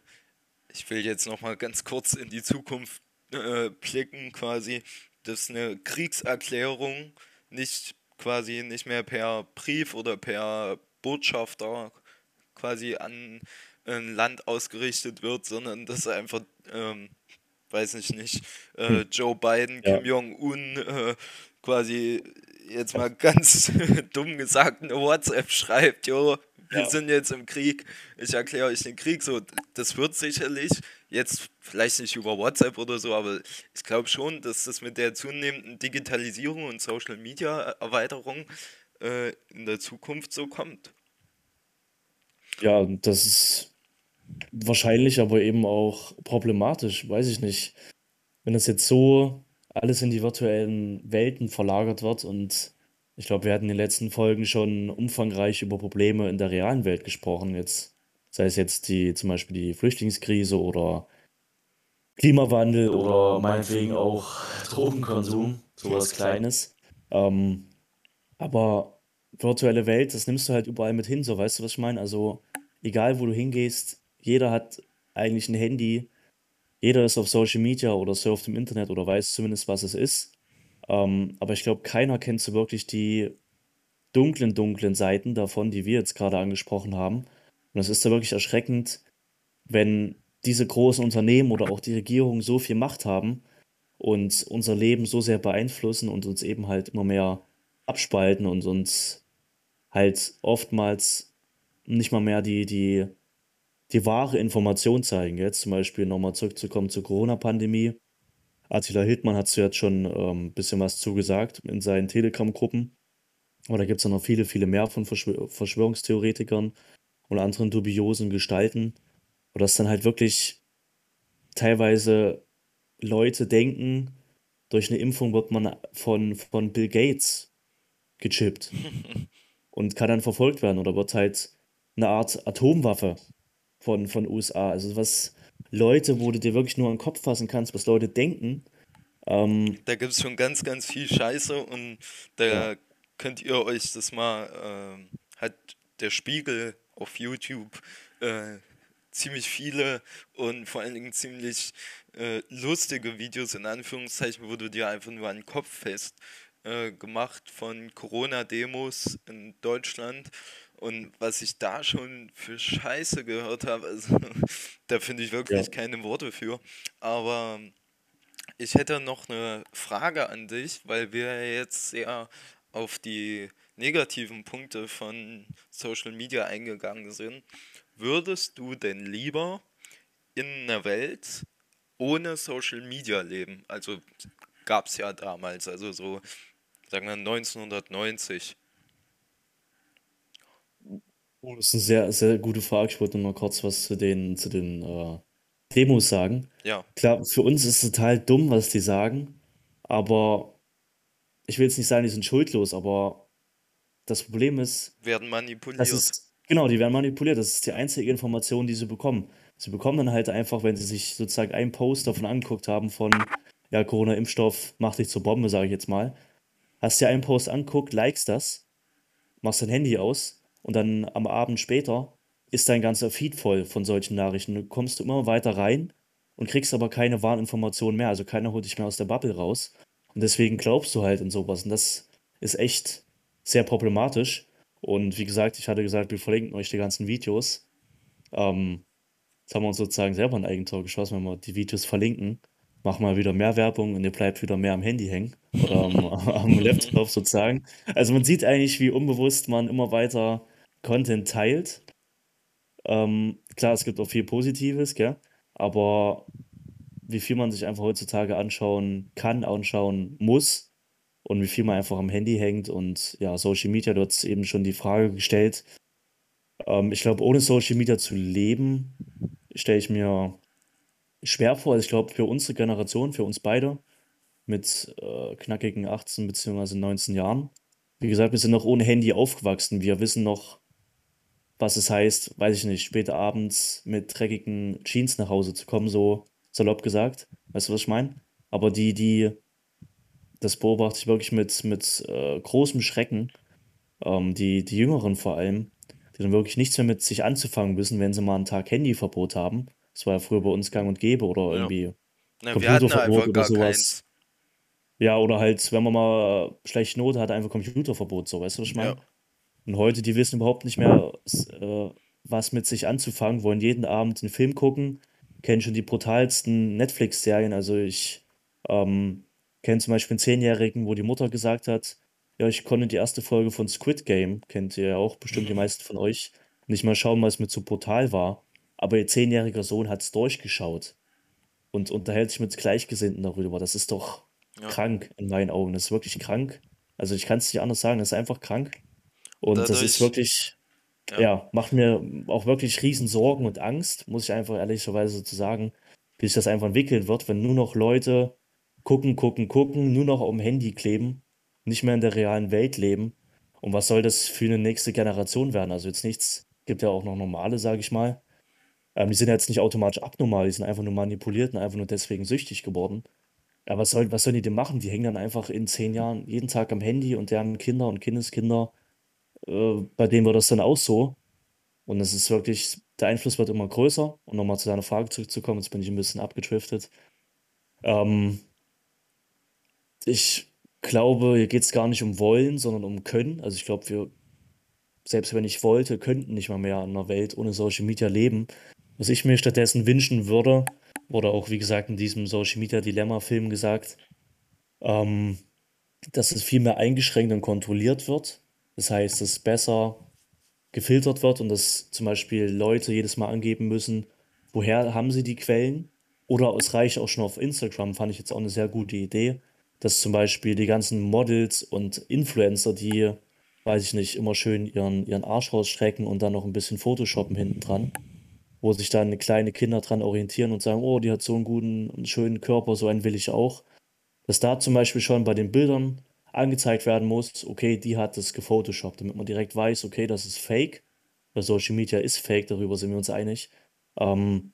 ich will jetzt nochmal ganz kurz in die Zukunft äh, blicken, quasi, dass eine Kriegserklärung nicht quasi nicht mehr per Brief oder per Botschafter quasi an ein Land ausgerichtet wird, sondern dass einfach, ähm, weiß ich nicht, äh, Hm. Joe Biden, Ja, Kim Jong-un äh, quasi jetzt mal ganz dumm gesagt eine WhatsApp schreibt, jo, wir ja, sind jetzt im Krieg, ich erkläre euch den Krieg, so, das wird sicherlich jetzt vielleicht nicht über WhatsApp oder so, aber ich glaube schon, dass das mit der zunehmenden Digitalisierung und Social Media Erweiterung äh, in der Zukunft so kommt. ja, das ist wahrscheinlich aber eben auch problematisch, weiß ich nicht. Wenn das jetzt so alles in die virtuellen Welten verlagert wird und ich glaube, wir hatten in den letzten Folgen schon umfangreich über Probleme in der realen Welt gesprochen, jetzt sei es jetzt die zum Beispiel die Flüchtlingskrise oder Klimawandel oder meinetwegen auch Drogenkonsum, sowas Kleines. Ähm, aber virtuelle Welt, das nimmst du halt überall mit hin, so weißt du, was ich meine? Also egal, wo du hingehst, jeder hat eigentlich ein Handy, jeder ist auf Social Media oder surft im Internet oder weiß zumindest, was es ist. Ähm, aber ich glaube, keiner kennt so wirklich die dunklen, dunklen Seiten davon, die wir jetzt gerade angesprochen haben. Und es ist da wirklich erschreckend, wenn diese großen Unternehmen oder auch die Regierung so viel Macht haben und unser Leben so sehr beeinflussen und uns eben halt immer mehr abspalten und uns halt oftmals nicht mal mehr die, die, die wahre Information zeigen. Jetzt zum Beispiel nochmal zurückzukommen zur Corona-Pandemie. Attila Hildmann hat jetzt schon ähm, ein bisschen was zugesagt in seinen Telegram-Gruppen. Aber da gibt es ja noch viele, viele mehr von Verschwör Verschwörungstheoretikern und anderen dubiosen Gestalten. Wo das dann halt wirklich teilweise Leute denken, durch eine Impfung wird man von, von Bill Gates gechippt und kann dann verfolgt werden oder wird halt eine Art Atomwaffe von, von USA. Also was Leute, wo du dir wirklich nur an den Kopf fassen kannst, was Leute denken. Ähm, Da gibt es schon ganz, ganz viel Scheiße und ja, da könnt ihr euch das mal, ähm, hat der Spiegel auf YouTube äh, ziemlich viele und vor allen Dingen ziemlich äh, lustige Videos in Anführungszeichen, wo du dir einfach nur an den Kopf fest äh, gemacht von Corona-Demos in Deutschland. Und was ich da schon für Scheiße gehört habe, also da finde ich ja, wirklich keine Worte für. Aber Ich hätte noch eine Frage an dich, weil wir jetzt sehr auf die negativen Punkte von Social Media eingegangen sind. Würdest du denn lieber in einer Welt ohne Social Media leben? Also gab es ja damals, also so, sagen wir 1990. Oh, das ist eine sehr, sehr gute Frage. Ich wollte nur mal kurz was zu den, zu den äh, Demos sagen. Ja, Klar, für uns ist es total dumm, was die sagen, aber ich will jetzt nicht sagen, die sind schuldlos, aber das Problem ist, werden das manipuliert. ist, genau, die werden manipuliert. Das ist die einzige Information, die sie bekommen. Sie bekommen dann halt einfach, wenn sie sich sozusagen einen Post davon angeguckt haben, von, ja, Corona-Impfstoff macht dich zur Bombe, sage ich jetzt mal. Hast dir einen Post anguckt, likest das, machst dein Handy aus und dann am Abend später ist dein ganzer Feed voll von solchen Nachrichten. Du kommst immer weiter rein und kriegst aber keine wahren Informationen mehr. Also keiner holt dich mehr aus der Bubble raus. Und deswegen glaubst du halt in sowas. Und das ist echt sehr problematisch. Und wie gesagt, ich hatte gesagt, wir verlinken euch die ganzen Videos. Ähm, jetzt haben wir uns sozusagen selber ein Eigentor geschossen, wenn wir die Videos verlinken. Machen wir wieder mehr Werbung und ihr bleibt wieder mehr am Handy hängen oder am, am Laptop sozusagen. Also man sieht eigentlich, wie unbewusst man immer weiter Content teilt. Ähm, klar, es gibt auch viel Positives, gell? Aber wie viel man sich einfach heutzutage anschauen kann, anschauen muss und wie viel man einfach am Handy hängt und ja, Social Media, du hast eben schon die Frage gestellt. Ähm, ich glaube, ohne Social Media zu leben, stelle ich mir schwer vor. Also ich glaube, für unsere Generation, für uns beide mit äh, knackigen 18 bzw. 19 Jahren, wie gesagt, wir sind noch ohne Handy aufgewachsen. Wir wissen noch, was es heißt, weiß ich nicht, später abends mit dreckigen Jeans nach Hause zu kommen, so salopp gesagt. Weißt du, was ich meine? Aber die, die, das beobachte ich wirklich mit, mit äh, großem Schrecken, ähm, die, die Jüngeren vor allem, die dann wirklich nichts mehr mit sich anzufangen wissen, wenn sie mal einen Tag Handyverbot haben. Das war ja früher bei uns gang und gäbe oder Ja. irgendwie Na, Computerverbot oder sowas. keins. Ja, oder halt, wenn man mal schlechte Note hat, einfach Computerverbot, so, weißt du, was ich Ja, meine? Und heute, die wissen überhaupt nicht mehr, äh, was mit sich anzufangen, wollen jeden Abend einen Film gucken, kennen schon die brutalsten Netflix-Serien. Also ich ähm, kenne zum Beispiel einen Zehnjährigen, wo die Mutter gesagt hat, ja, ich konnte die erste Folge von Squid Game, kennt ihr ja auch bestimmt die meisten von euch, nicht mal schauen, weil es mir zu brutal war. Aber ihr zehnjähriger Sohn hat es durchgeschaut und unterhält sich mit Gleichgesinnten darüber. Das ist doch ja. krank in meinen Augen. Das ist wirklich krank. Also ich kann es nicht anders sagen, das ist einfach krank. Und Und das ist dadurch, wirklich, ja, ja, macht mir auch wirklich riesen Sorgen und Angst, muss ich einfach ehrlicherweise so sagen, wie sich das einfach entwickeln wird, wenn nur noch Leute gucken, gucken, gucken, nur noch am Handy kleben, nicht mehr in der realen Welt leben. Und was soll das für eine nächste Generation werden? Also jetzt nichts, gibt ja auch noch normale, sage ich mal. Ähm, die sind jetzt nicht automatisch abnormal, die sind einfach nur manipuliert und einfach nur deswegen süchtig geworden. Ja, was soll, was sollen die denn machen? Die hängen dann einfach in zehn Jahren jeden Tag am Handy und deren Kinder und Kindeskinder, äh, bei denen wird das dann auch so. Und es ist wirklich, der Einfluss wird immer größer. Und nochmal zu deiner Frage zurückzukommen, jetzt bin ich ein bisschen abgedriftet. Ähm, ich glaube, hier geht es gar nicht um Wollen, sondern um Können. Also ich glaube, wir, selbst wenn ich wollte, könnten nicht mal mehr in einer Welt ohne Social Media leben. Was ich mir stattdessen wünschen würde, oder auch, wie gesagt, in diesem Social Media Dilemma-Film gesagt, ähm, dass es viel mehr eingeschränkt und kontrolliert wird. Das heißt, dass besser gefiltert wird und dass zum Beispiel Leute jedes Mal angeben müssen, woher haben sie die Quellen. Oder es reicht auch schon auf Instagram, fand ich jetzt auch eine sehr gute Idee, dass zum Beispiel die ganzen Models und Influencer, die, weiß ich nicht, immer schön ihren, ihren Arsch rausstrecken und dann noch ein bisschen Photoshoppen hinten dran, wo sich dann kleine Kinder dran orientieren und sagen, oh, die hat so einen guten schönen Körper, so einen will ich auch. Dass da zum Beispiel schon bei den Bildern angezeigt werden muss, okay, die hat das gefotoshoppt, damit man direkt weiß, okay, das ist fake. Weil Social Media ist fake, darüber sind wir uns einig. Ähm,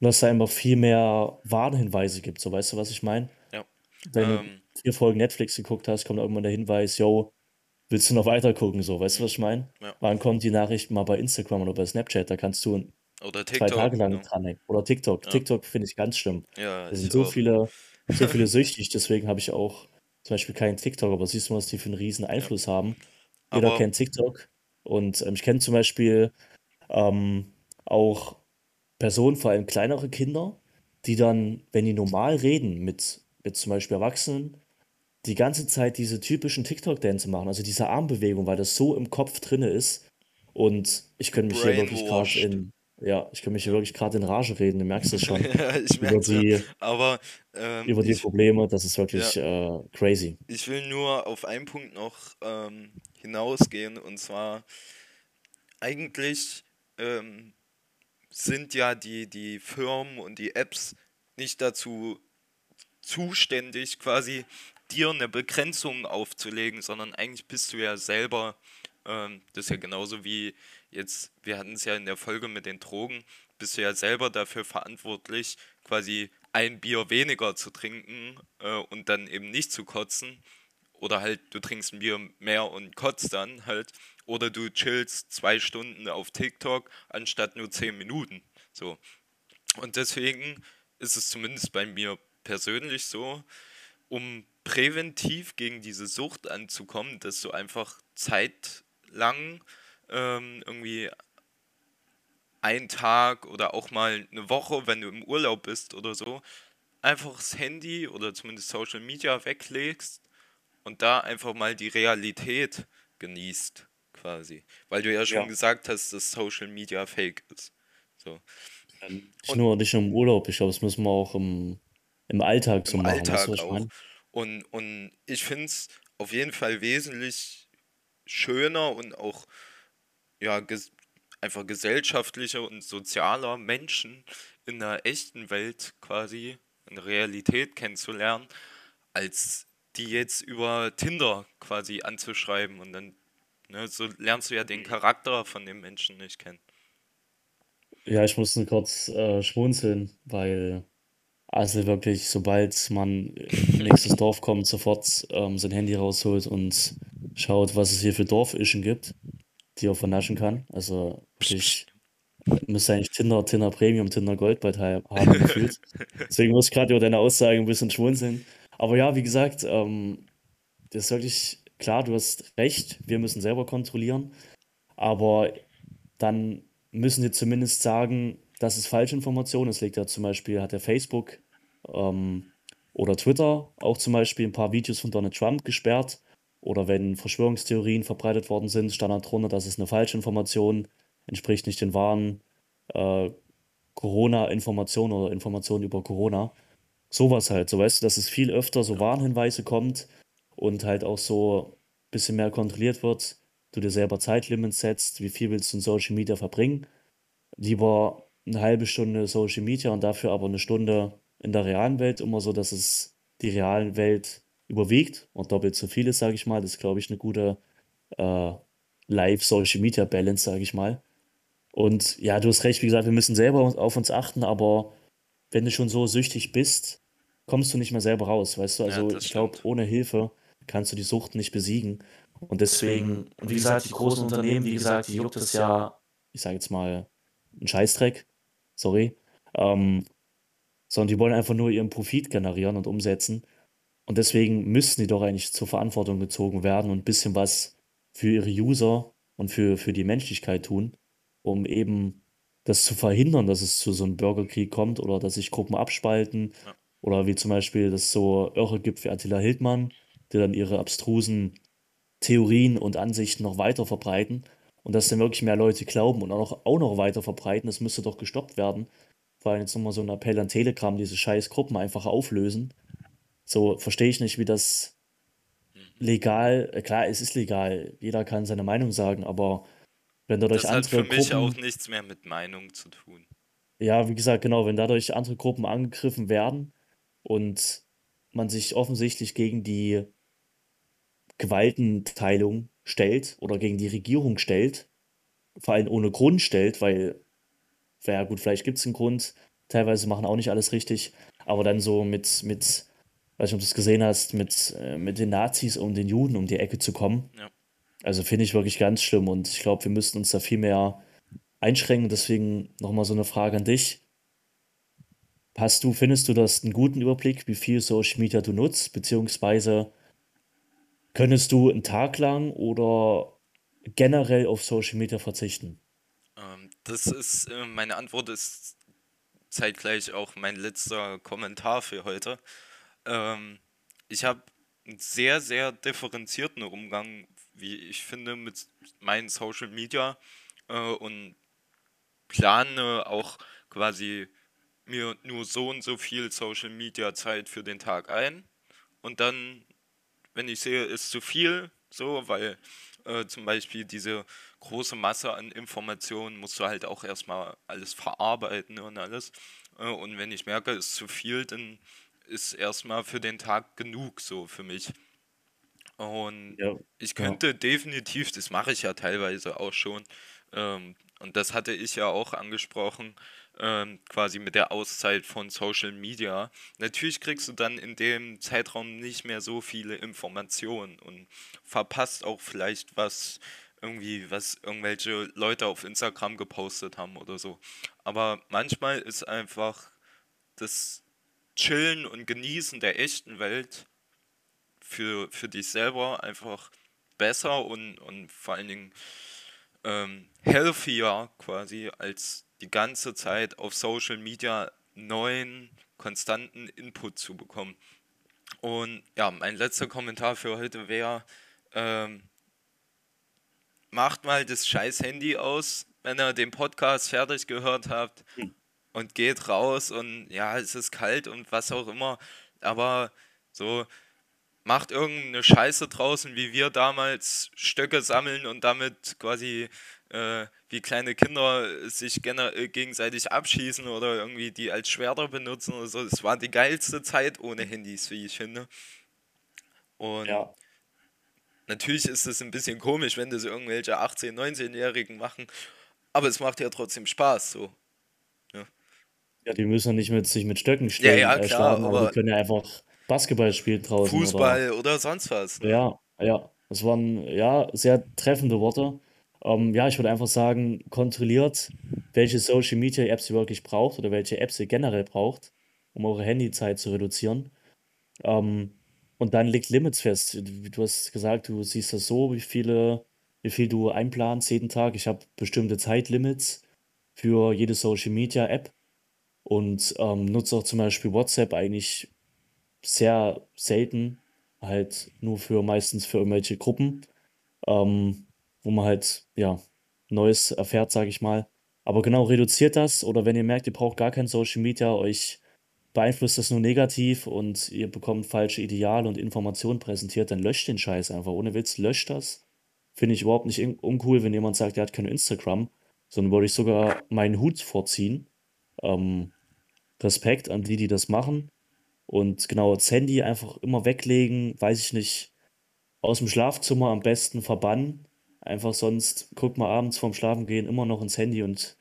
und dass es da einfach viel mehr Warnhinweise gibt, so weißt du, was ich meine? ja. Wenn du Ähm, vier Folgen Netflix geguckt hast, kommt irgendwann der Hinweis, yo, willst du noch weiter gucken, so, weißt du, was ich meine? ja. Wann kommt die Nachricht mal bei Instagram oder bei Snapchat, da kannst du Oder zwei TikTok, Tage lang ne? dranhängen. Oder TikTok. Ja, TikTok finde ich ganz schlimm. ja, Da sind so auch. viele, so viele süchtig, deswegen habe ich auch zum Beispiel keinen TikTok, aber siehst du, was die für einen riesen Ja. Einfluss haben. Jeder Aber kennt TikTok und ähm, ich kenne zum Beispiel ähm, auch Personen, vor allem kleinere Kinder, die dann, wenn die normal reden mit jetzt zum Beispiel Erwachsenen, die ganze Zeit diese typischen TikTok-Dance machen, also diese Armbewegung, weil das so im Kopf drinne ist. Und ich könnte mich hier wirklich gerade in, ja, ich könnte mich hier wirklich gerade in Rage reden, du merkst es schon, Ja, ich ja. die, Aber ähm, über die ich, Probleme, das ist ja, wirklich äh, crazy. ich will nur auf einen Punkt noch ähm, hinausgehen und zwar eigentlich ähm, sind ja die, die Firmen und die Apps nicht dazu zuständig, quasi dir eine Begrenzung aufzulegen, sondern eigentlich bist du ja selber, ähm, das ist ja genauso wie jetzt, wir hatten es ja in der Folge mit den Drogen, bist du ja selber dafür verantwortlich, quasi ein Bier weniger zu trinken äh, und dann eben nicht zu kotzen. Oder halt, du trinkst ein Bier mehr und kotzt dann halt. Oder du chillst zwei Stunden auf TikTok anstatt nur zehn Minuten. So. Und deswegen ist es zumindest bei mir persönlich so, um präventiv gegen diese Sucht anzukommen, dass du einfach zeitlang ähm, irgendwie einen Tag oder auch mal eine Woche, wenn du im Urlaub bist oder so, einfach das Handy oder zumindest Social Media weglegst und da einfach mal die Realität genießt, quasi. Weil du ja schon Ja. gesagt hast, dass Social Media fake ist. So. Nicht Und nur, nicht nur im Urlaub, ich glaube, das müssen wir auch im, im Alltag so im machen, Alltag auch. meine? Und, und ich finde es auf jeden Fall wesentlich schöner und auch ja, ges einfach gesellschaftlicher und sozialer Menschen in der echten Welt quasi, in der Realität kennenzulernen, als die jetzt über Tinder quasi anzuschreiben und dann, ne, so lernst du ja den Charakter von dem Menschen nicht kennen. Ja, ich musste kurz äh, schmunzeln, weil also wirklich, sobald man in nächstes Dorf kommt, sofort ähm, sein Handy rausholt und schaut, was es hier für Dorfischen gibt, die er vernaschen kann. Also wirklich, müsste eigentlich Tinder, Tinder Premium, Tinder Gold bald ha- haben gefühlt. Deswegen muss ich gerade über deine Aussage ein bisschen schmunzeln. Aber ja, wie gesagt, ähm, das ist wirklich klar, du hast recht, wir müssen selber kontrollieren, aber dann müssen sie zumindest sagen, das ist Falschinformation. Es liegt ja zum Beispiel, hat der Facebook ähm, oder Twitter auch zum Beispiel ein paar Videos von Donald Trump gesperrt. Oder wenn Verschwörungstheorien verbreitet worden sind, stand da drunter, das ist eine Falschinformation, entspricht nicht den wahren äh, Corona-Informationen oder Informationen über Corona. Sowas halt, so weißt du, dass es viel öfter so. Warnhinweise kommt und halt auch so ein bisschen mehr kontrolliert wird. Du dir selber Zeitlimits setzt, wie viel willst du in Social Media verbringen. Lieber eine halbe Stunde Social Media und dafür aber eine Stunde in der realen Welt, immer so, dass es die realen Welt überwiegt und doppelt so viel ist, sage ich mal. Das ist, glaube ich, eine gute äh, Live-Social Media Balance, sage ich mal. Und ja, du hast recht, wie gesagt, wir müssen selber auf uns achten, aber wenn du schon so süchtig bist, kommst du nicht mehr selber raus, weißt du? Ja, Also das ich glaube, ohne Hilfe kannst du die Sucht nicht besiegen. Und deswegen, und wie gesagt, die großen Unternehmen, wie gesagt, die juckt es ja, ich sage jetzt mal, ein Scheißdreck, sorry, ähm, sondern die wollen einfach nur ihren Profit generieren und umsetzen. Und deswegen müssten die doch eigentlich zur Verantwortung gezogen werden und ein bisschen was für ihre User und für, für die Menschlichkeit tun, um eben das zu verhindern, dass es zu so einem Bürgerkrieg kommt oder dass sich Gruppen abspalten Ja. oder wie zum Beispiel das so Irre gibt wie Attila Hildmann, die dann ihre abstrusen Theorien und Ansichten noch weiter verbreiten und dass dann wirklich mehr Leute glauben und auch noch, auch noch weiter verbreiten, das müsste doch gestoppt werden. Vor allem jetzt nochmal so ein Appell an Telegram, diese scheiß Gruppen einfach auflösen. So verstehe ich nicht, wie das legal, äh, klar, es ist legal, jeder kann seine Meinung sagen, aber wenn dadurch Das hat für andere mich auch Gruppen, nichts mehr mit Meinung zu tun. ja, wie gesagt, genau, wenn dadurch andere Gruppen angegriffen werden und man sich offensichtlich gegen die Gewaltenteilung stellt oder gegen die Regierung stellt, vor allem ohne Grund stellt, weil, ja gut, vielleicht gibt es einen Grund, teilweise machen auch nicht alles richtig, aber dann so mit, mit, weiß nicht, ob du es gesehen hast, mit, äh, mit den Nazis um den Juden um die Ecke zu kommen. Ja. Also finde ich wirklich ganz schlimm und ich glaube, wir müssten uns da viel mehr einschränken. Deswegen nochmal so eine Frage an dich. Hast du, findest du das einen guten Überblick, wie viel Social Media du nutzt, beziehungsweise könntest du einen Tag lang oder generell auf Social Media verzichten? Ähm, das ist, äh, meine Antwort ist zeitgleich auch mein letzter Kommentar für heute. Ähm, ich habe einen sehr, sehr differenzierten Umgang, wie ich finde, mit meinen Social Media äh, und plane auch quasi mir nur so und so viel Social Media Zeit für den Tag ein. Und dann, wenn ich sehe, ist zu viel, so, weil äh, zum Beispiel diese große Masse an Informationen musst du halt auch erstmal alles verarbeiten und alles. Äh, und wenn ich merke, ist zu viel, dann ist erstmal für den Tag genug so für mich. Und Ja, ich ja, könnte definitiv, das mache ich ja teilweise auch schon, ähm, und das hatte ich ja auch angesprochen, ähm, quasi mit der Auszeit von Social Media. Natürlich kriegst du dann in dem Zeitraum nicht mehr so viele Informationen und verpasst auch vielleicht was irgendwie, was irgendwelche Leute auf Instagram gepostet haben oder so. Aber manchmal ist einfach das Chillen und Genießen der echten Welt für, für dich selber einfach besser und, und vor allen Dingen ähm, healthier quasi, als die ganze Zeit auf Social Media neuen, konstanten Input zu bekommen. Und ja, mein letzter Kommentar für heute wäre, ähm, macht mal das scheiß Handy aus, wenn ihr den Podcast fertig gehört habt hm, und geht raus und ja, es ist kalt und was auch immer, aber so macht irgendeine Scheiße draußen, wie wir damals Stöcke sammeln und damit quasi äh, wie kleine Kinder sich äh, gegenseitig abschießen oder irgendwie die als Schwerter benutzen oder so. Das war die geilste Zeit ohne Handys, wie ich finde. Und ja. natürlich ist es ein bisschen komisch, wenn das irgendwelche 18-, 19-Jährigen machen, aber es macht ja trotzdem Spaß so. Ja, Ja, die müssen ja nicht mit sich mit Stöcken ja, stellen, ja äh, klar, schlagen, aber die aber können ja einfach Basketball spielen draußen oder Fußball oder sonst was, ne? ja, ja. Das waren ja sehr treffende Worte. Ähm, ja, ich würde einfach sagen, kontrolliert, welche Social Media Apps ihr wirklich braucht oder welche Apps ihr generell braucht, um eure Handyzeit zu reduzieren. Ähm, und dann legt Limits fest. Du du hast gesagt, du siehst das so, wie viele, wie viel du einplanst jeden Tag. Ich habe bestimmte Zeitlimits für jede Social Media App und ähm, nutze auch zum Beispiel WhatsApp eigentlich sehr selten, halt nur für meistens für irgendwelche Gruppen, ähm, wo man halt, ja, Neues erfährt, sage ich mal. Aber genau, reduziert das oder wenn ihr merkt, ihr braucht gar kein Social Media, euch beeinflusst das nur negativ und ihr bekommt falsche Ideale und Informationen präsentiert, dann löscht den Scheiß einfach. Ohne Witz, löscht das. Finde ich überhaupt nicht uncool, wenn jemand sagt, er hat kein Instagram, sondern würde ich sogar meinen Hut vorziehen. Ähm, Respekt an die, die das machen. Und genau, das Handy einfach immer weglegen, weiß ich nicht, aus dem Schlafzimmer am besten verbannen. Einfach sonst guckt man abends vorm Schlafengehen immer noch ins Handy und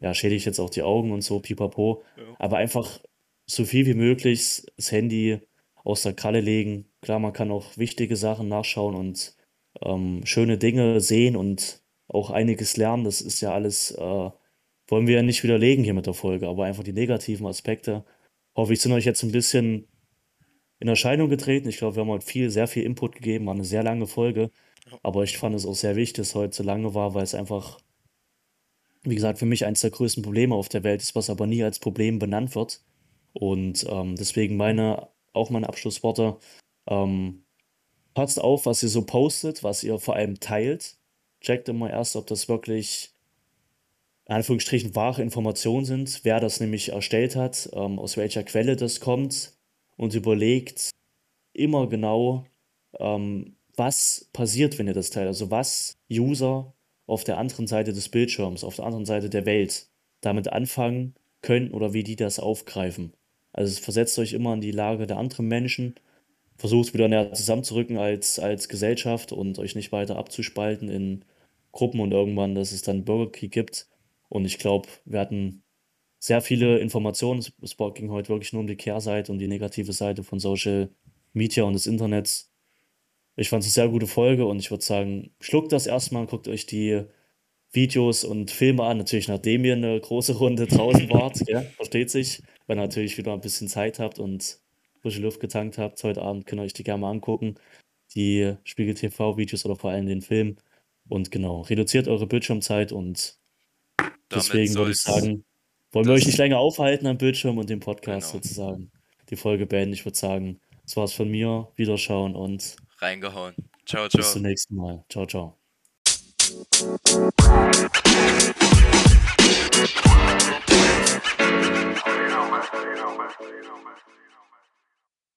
ja, schädigt jetzt auch die Augen und so, pipapo. Ja. Aber einfach so viel wie möglich das Handy aus der Kralle legen. Klar, man kann auch wichtige Sachen nachschauen und ähm, schöne Dinge sehen und auch einiges lernen. Das ist ja alles, äh, wollen wir ja nicht widerlegen hier mit der Folge, aber einfach die negativen Aspekte. Hoffe ich, sind euch jetzt ein bisschen in Erscheinung getreten. Ich glaube, wir haben heute viel, sehr viel Input gegeben, war eine sehr lange Folge. Aber ich fand es auch sehr wichtig, dass es heute so lange war, weil es einfach, wie gesagt, für mich eines der größten Probleme auf der Welt ist, was aber nie als Problem benannt wird. Und ähm, deswegen meine, auch meine Abschlussworte. Ähm, passt auf, was ihr so postet, was ihr vor allem teilt. Checkt immer erst, ob das wirklich in Anführungsstrichen wahre Informationen sind, wer das nämlich erstellt hat, ähm, aus welcher Quelle das kommt und überlegt immer genau, ähm, was passiert, wenn ihr das teilt. Also was User auf der anderen Seite des Bildschirms, auf der anderen Seite der Welt damit anfangen können oder wie die das aufgreifen. Also versetzt euch immer in die Lage der anderen Menschen, versucht wieder näher zusammenzurücken als, als Gesellschaft und euch nicht weiter abzuspalten in Gruppen und irgendwann, dass es dann Bürgerkrieg gibt. Und ich glaube, wir hatten sehr viele Informationen. Es ging heute wirklich nur um die Kehrseite und die negative Seite von Social Media und des Internets. Ich fand es eine sehr gute Folge und ich würde sagen, schluckt das erstmal, guckt euch die Videos und Filme an. Natürlich, nachdem ihr eine große Runde draußen wart, ja, versteht sich. Wenn ihr natürlich wieder ein bisschen Zeit habt und frische Luft getankt habt, heute Abend könnt ihr euch die gerne mal angucken. Die Spiegel TV-Videos oder vor allem den Film. Und genau, reduziert eure Bildschirmzeit und Deswegen würde ich sagen, wollen wir euch nicht länger aufhalten am Bildschirm und dem Podcast genau. sozusagen. Die Folge beenden. Ich würde sagen, das war's von mir. Wiederschauen und reingehauen. Ciao, ciao. Bis zum nächsten Mal. Ciao, ciao.